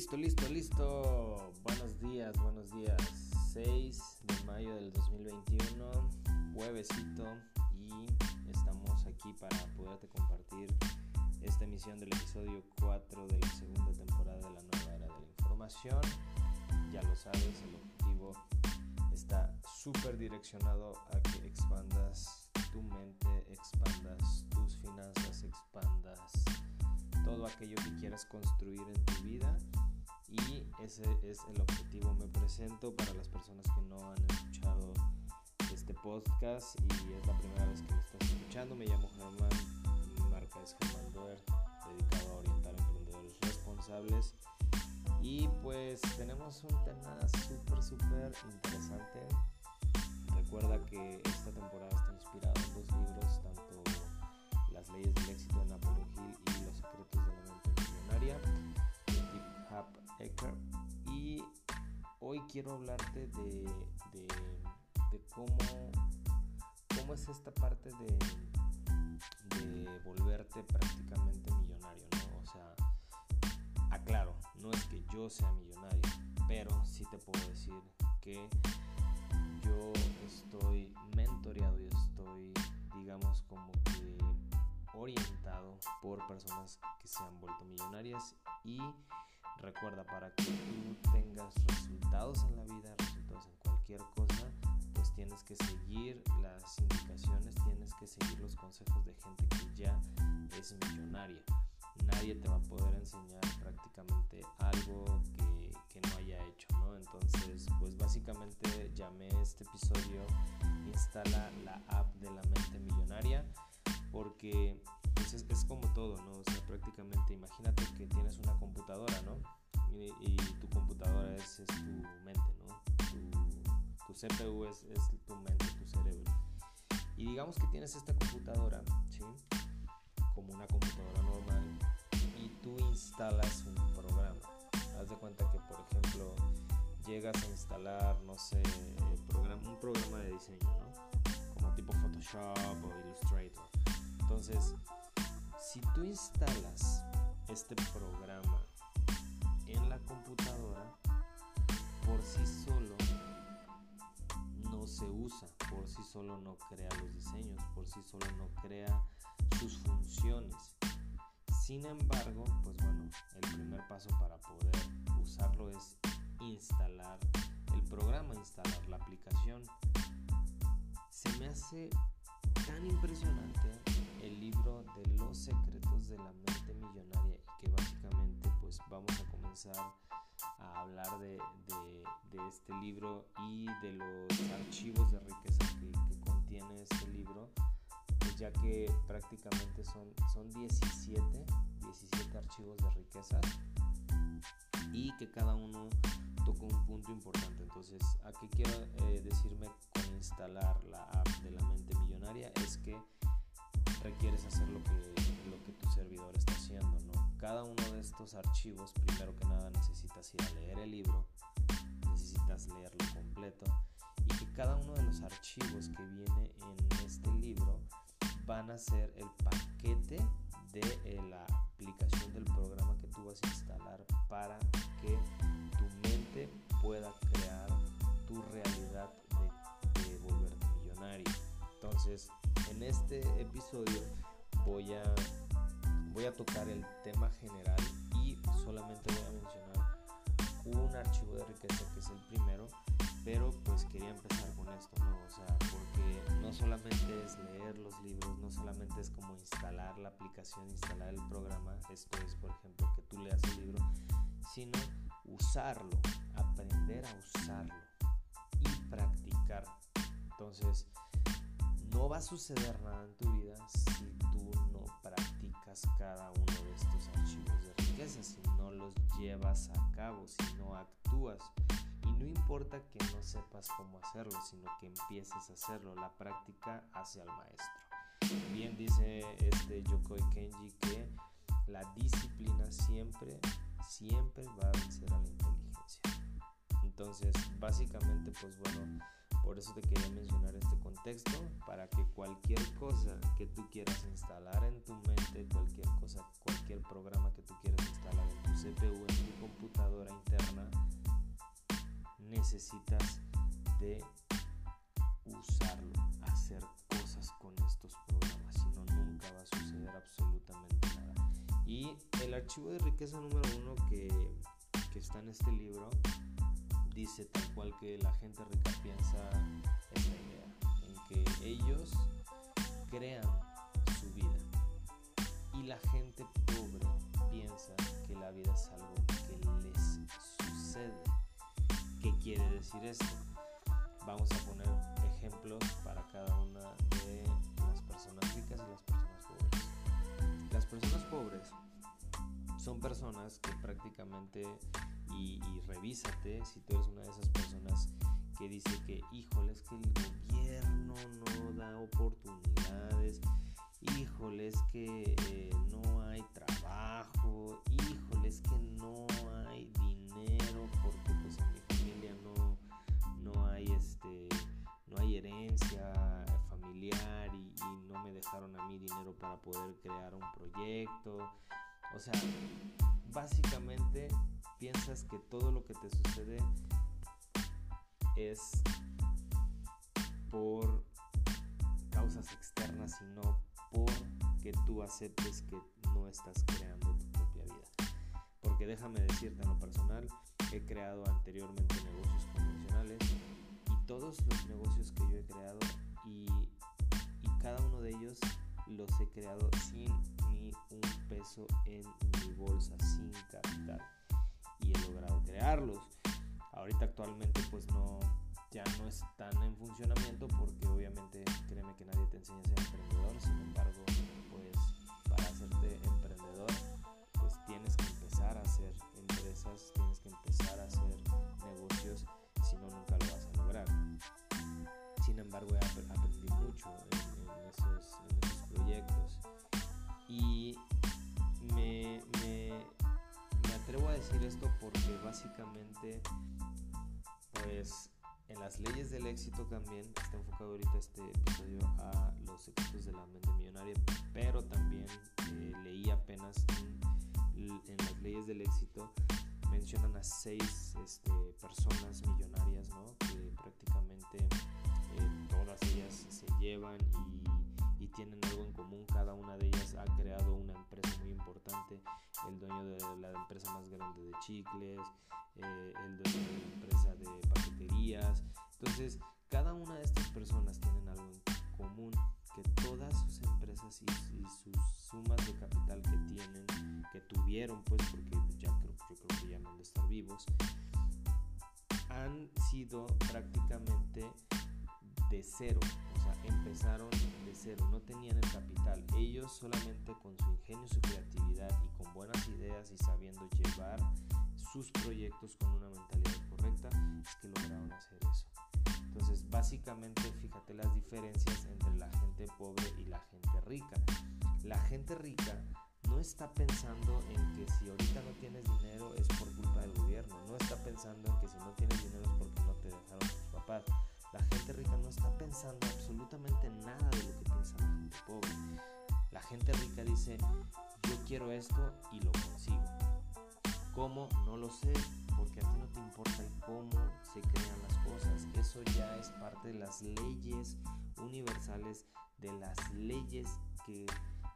Listo, listo, listo. Buenos días, buenos días. 6 de mayo del 2021, juevesito, y estamos aquí para poderte compartir esta emisión del episodio 4 de la segunda temporada de la nueva era de la información. Ya lo sabes, el objetivo está súper direccionado a que expandas tu mente, expandas tus finanzas, expandas todo aquello que quieras construir en tu vida y ese es el objetivo. Me presento para las personas que no han escuchado este podcast y es la primera vez que me estás escuchando. Me llamo Germán, mi marca es Germán Doer, dedicado a orientar a emprendedores responsables. Y pues tenemos un tema súper, súper interesante. Recuerda que esta temporada está inspirada en dos libros, tanto Las leyes del éxito y hoy quiero hablarte de, de, cómo, cómo, es esta parte de, volverte prácticamente millonario, ¿no? O sea, aclaro, no es que yo sea millonario, pero sí te puedo decir que yo estoy mentoreado y estoy, digamos, como que orientado por personas que se han vuelto millonarias y Recuerda, para que tú tengas resultados en la vida, resultados en cualquier cosa, pues tienes que seguir las indicaciones, tienes que seguir los consejos de gente que ya es millonaria. Nadie te va a poder enseñar prácticamente algo que, no haya hecho, ¿no? Entonces, pues básicamente llamé este episodio Instala la app de la mente millonaria porque pues es, como todo, ¿no? O sea, prácticamente imagínate que tienes una computadora, ¿no? Y, tu computadora es, tu mente, ¿no? Tu, CPU es, tu mente, tu cerebro. Y digamos que tienes esta computadora, ¿sí? Como una computadora normal y tú instalas un programa. Haz de cuenta que, por ejemplo, llegas a instalar, no sé, un programa de diseño, ¿no? Como tipo Photoshop o Illustrator. Entonces, si tú instalas este programa en la computadora, por sí solo no se usa, por sí solo no crea los diseños, por sí solo no crea sus funciones. Sin embargo, pues bueno, el primer paso para poder usarlo es instalar el programa, instalar la aplicación. Se me hace tan impresionante el libro de los secretos de la mente millonaria y que básicamente pues vamos a comenzar a hablar de, este libro y de los archivos de riqueza que, contiene este libro pues ya que prácticamente son, son 17, 17 archivos de riqueza y que cada uno toca un punto importante. Entonces a qué quiero eh, decirme con instalar la app de la mente millonaria es que requieres hacer lo que, lo que tu servidor está haciendo. ¿no? Cada uno de estos archivos, primero que nada, necesitas ir a leer el libro, necesitas leerlo completo y que cada uno de los archivos que viene en este libro van a ser el paquete de eh, la aplicación del programa que tú vas a instalar para que tu mente pueda crear tu realidad de, de volverte millonario. Entonces, en este episodio voy a, voy a tocar el tema general y solamente voy a mencionar un archivo de riqueza que es el primero, pero pues quería empezar con esto, ¿no? O sea, porque no solamente es leer los libros, no solamente es como instalar la aplicación, instalar el programa, esto es por ejemplo que tú leas el libro, sino usarlo, aprender a usarlo y practicar. Entonces, no va a suceder nada en tu vida si tú no practicas cada uno de estos archivos de riqueza, si no los llevas a cabo, si no actúas. Y no importa que no sepas cómo hacerlo, sino que empieces a hacerlo. La práctica hace al maestro. Bien dice este Yokoi Kenji que la disciplina siempre, siempre va a vencer a la inteligencia. Entonces, básicamente, pues bueno, Por eso te quería mencionar este contexto para que cualquier cosa que tú quieras instalar en tu mente, cualquier cosa, cualquier programa que tú quieras instalar en tu CPU, en tu computadora interna, necesitas de usarlo, hacer cosas con estos programas, si no nunca va a suceder absolutamente nada. Y el archivo de riqueza número uno que, que está en este libro dice tal cual que la gente rica piensa esta idea, en que ellos crean su vida y la gente pobre piensa que la vida es algo que les sucede. ¿Qué quiere decir esto? Vamos a poner ejemplos para cada una de las personas ricas y las personas pobres. Las personas pobres son personas que prácticamente y, revísate si tú eres una de esas personas que dice que, híjole, es que el gobierno no da oportunidades, híjole, es que eh, no hay trabajo, híjole, es que no hay dinero porque pues en mi familia no, no hay este no hay herencia familiar y, y no me dejaron a mí dinero para poder crear un proyecto. O sea, básicamente piensas que todo lo que te sucede es por causas externas y no porque tú aceptes que no estás creando tu propia vida. Porque déjame decirte en lo personal, he creado anteriormente negocios convencionales y todos los negocios que yo he creado y, y cada uno de ellos los he creado sin un peso en mi bolsa, sin capital y he logrado crearlos. Ahorita actualmente pues no ya no están en funcionamiento porque obviamente créeme que nadie te enseña a ser emprendedor, sin embargo pues para hacerte emprendedor pues tienes que empezar a hacer empresas, tienes que empezar a hacer negocios, si no nunca lo vas a lograr. Sin embargo he aprendido mucho en esos proyectos y me, me atrevo a decir esto porque básicamente, pues en las leyes del éxito también está enfocado ahorita este episodio a los secretos de la mente millonaria, pero también eh, leí apenas en, las leyes del éxito mencionan a seis este, personas millonarias, ¿no? Que prácticamente eh, todas ellas se llevan y tienen algo en común. Cada una de ellas ha creado una empresa muy importante. El dueño de la empresa más grande de chicles, eh, el dueño de la empresa de paqueterías. Entonces, cada una de estas personas tienen algo en común que todas sus empresas y, sus sumas de capital que tienen, que tuvieron, pues porque ya creo, yo creo que ya no han de estar vivos, han sido prácticamente de cero, empezaron de cero, no tenían el capital. Ellos solamente con su ingenio, su creatividad y con buenas ideas y sabiendo llevar sus proyectos con una mentalidad correcta, es que lograron hacer eso. Entonces, básicamente, fíjate las diferencias entre la gente pobre y la gente rica. La gente rica no está pensando en que si ahorita no tienes dinero es por culpa del gobierno, no está pensando en que si no tienes dinero es porque no te dejaron tus papás la gente rica no está pensando absolutamente nada de lo que piensa la gente pobre. La gente rica dice, yo quiero esto y lo consigo. ¿Cómo? No lo sé, porque a ti no te importa el cómo se crean las cosas. Eso ya es parte de las leyes universales, de las leyes que,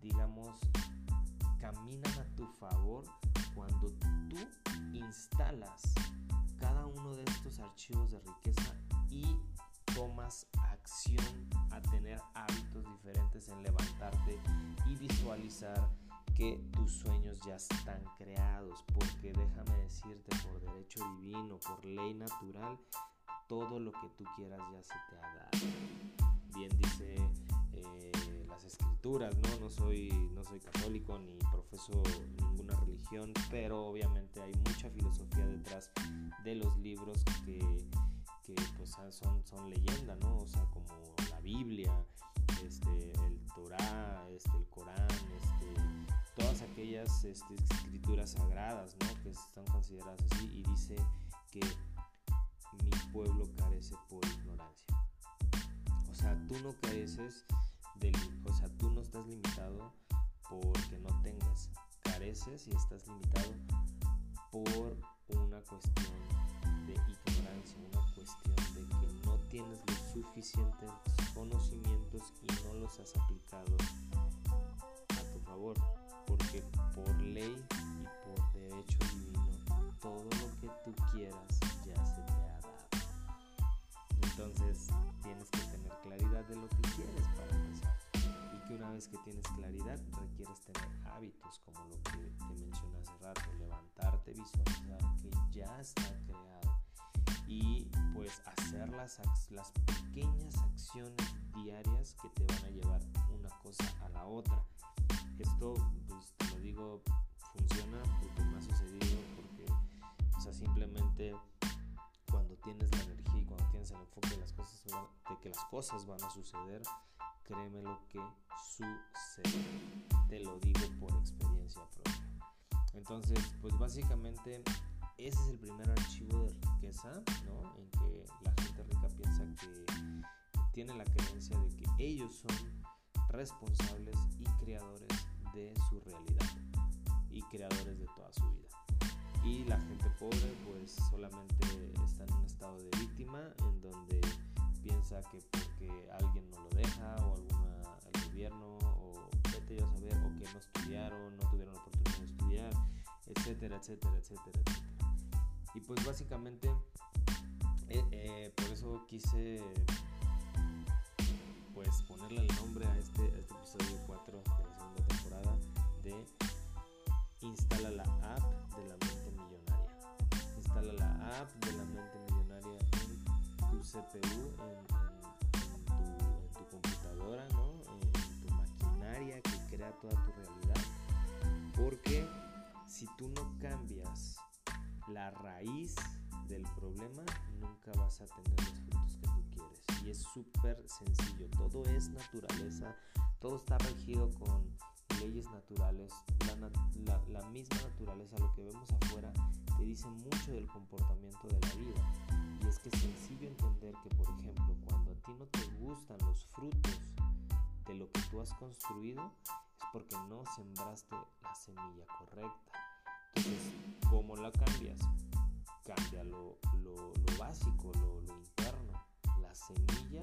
digamos, caminan a tu favor cuando tú instalas cada uno de estos archivos de riqueza y tomas acción a tener hábitos diferentes en levantarte y visualizar que tus sueños ya están creados, porque déjame decirte, por derecho divino, por ley natural, todo lo que tú quieras ya se te ha dado. Bien dice eh, las escrituras, ¿no? No soy, no soy católico ni profeso ninguna religión, pero obviamente hay mucha filosofía detrás de los libros que que pues son, son leyendas, ¿no? O sea, como la Biblia, este, el Torah, este, el Corán, este, todas aquellas este, escrituras sagradas, ¿no? Que están consideradas así y dice que mi pueblo carece por ignorancia. O sea, tú no careces del, o sea, tú no estás limitado porque no tengas, careces y estás limitado por una cuestión de ignorancia, una cuestión de que no tienes los suficientes conocimientos y no los has aplicado a tu favor, porque por ley y por derecho divino todo lo que tú quieras ya se te ha dado. Entonces tienes que tener claridad de lo que quieres para empezar. Y que una vez que tienes claridad requieres tener hábitos como lo que te mencioné hace rato, levantarte, visualizar que ya está creado y pues hacer las, las pequeñas acciones diarias que te van a llevar una cosa a la otra. Esto, pues te lo digo, funciona porque me ha sucedido, porque, o sea, simplemente cuando tienes la energía y cuando tienes el enfoque de, las cosas, de que las cosas van a suceder, créeme lo que sucede. Te lo digo por experiencia propia. Entonces, pues básicamente ese es el primer archivo de riqueza, ¿no? En que la gente rica piensa que tiene la creencia de que ellos son responsables y creadores de su realidad y creadores de toda su vida. Y la gente pobre pues solamente está en un estado de víctima en donde piensa que porque alguien no lo deja o alguna, gobierno o vete a saber o que no estudiaron, no tuvieron la oportunidad de estudiar, etcétera, etcétera, etcétera, etcétera. Y pues básicamente eh, eh, por eso quise pues ponerle el nombre a este, este episodio 4 de la segunda temporada de Instala la app de la mente millonaria. Instala la app de la mente millonaria en tu CPU, en, tu, computadora, ¿no? en tu maquinaria que crea toda tu realidad. Porque si tú no cambias la raíz del problema, nunca vas a tener los frutos que tú quieres. Y es súper sencillo, todo es naturaleza, todo está regido con leyes naturales, la, misma naturaleza, lo que vemos afuera, te dice mucho del comportamiento de la vida. Y es que es sencillo entender que, por ejemplo, cuando a ti no te gustan los frutos de lo que tú has construido, es porque no sembraste la semilla correcta. Entonces, ¿cómo la cambias? Cambia lo, lo, básico, lo, lo, interno. La semilla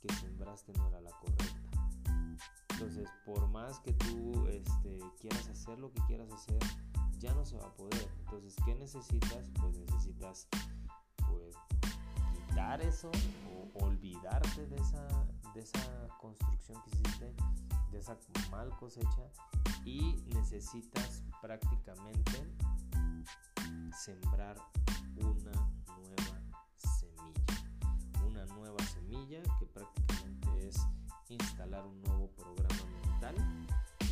que sembraste no era la correcta. Entonces, por más que tú este, quieras hacer lo que quieras hacer, ya no se va a poder. Entonces, ¿qué necesitas? Pues necesitas pues, quitar eso o olvidarte de esa, de esa construcción que hiciste, de esa mal cosecha y necesitas prácticamente sembrar una nueva semilla. Una nueva semilla que prácticamente es instalar un nuevo programa mental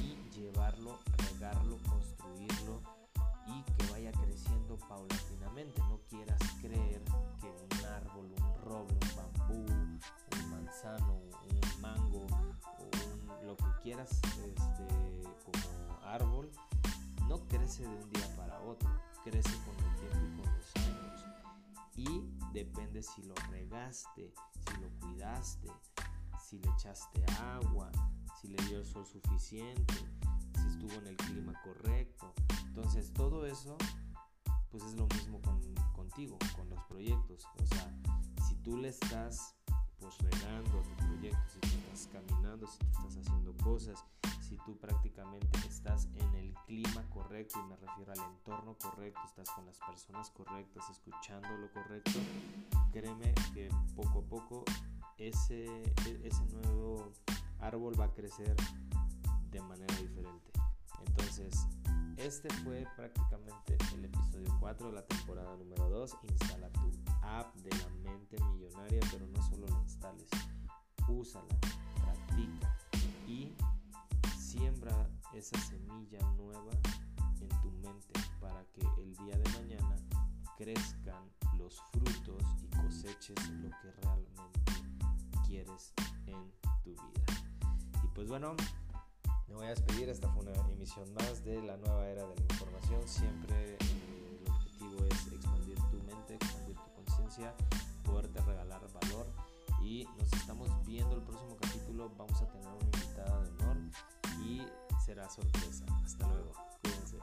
y llevarlo, regarlo, construirlo y que vaya creciendo paulatinamente. No quieras creer que un árbol, un roble, un bambú, un manzano, lo que quieras este, como árbol no crece de un día para otro, crece con el tiempo y con los años. Y depende si lo regaste, si lo cuidaste, si le echaste agua, si le dio el sol suficiente, si estuvo en el clima correcto. Entonces todo eso pues es lo mismo con, contigo, con los proyectos. O sea, si tú le estás pues regando tu proyecto, si tú estás caminando, si tú estás haciendo cosas, si tú prácticamente estás en el clima correcto, y me refiero al entorno correcto, estás con las personas correctas, escuchando lo correcto, créeme que poco a poco ese, ese nuevo árbol va a crecer de manera diferente. Entonces, este fue prácticamente el episodio 4 de la temporada número 2. Instala tu app de la mente millonaria, pero no solo la instales, úsala, practica y siembra esa semilla nueva en tu mente para que el día de mañana crezcan los frutos y coseches lo que realmente quieres en tu vida. Y pues bueno, me voy a despedir, esta fue una emisión más de la nueva era de la información. Siempre eh, el objetivo es expandir tu mente, expandir tu conciencia, poderte regalar valor y nos estamos viendo el próximo capítulo. Vamos a tener una invitada de honor y será sorpresa. Hasta luego. Cuídense.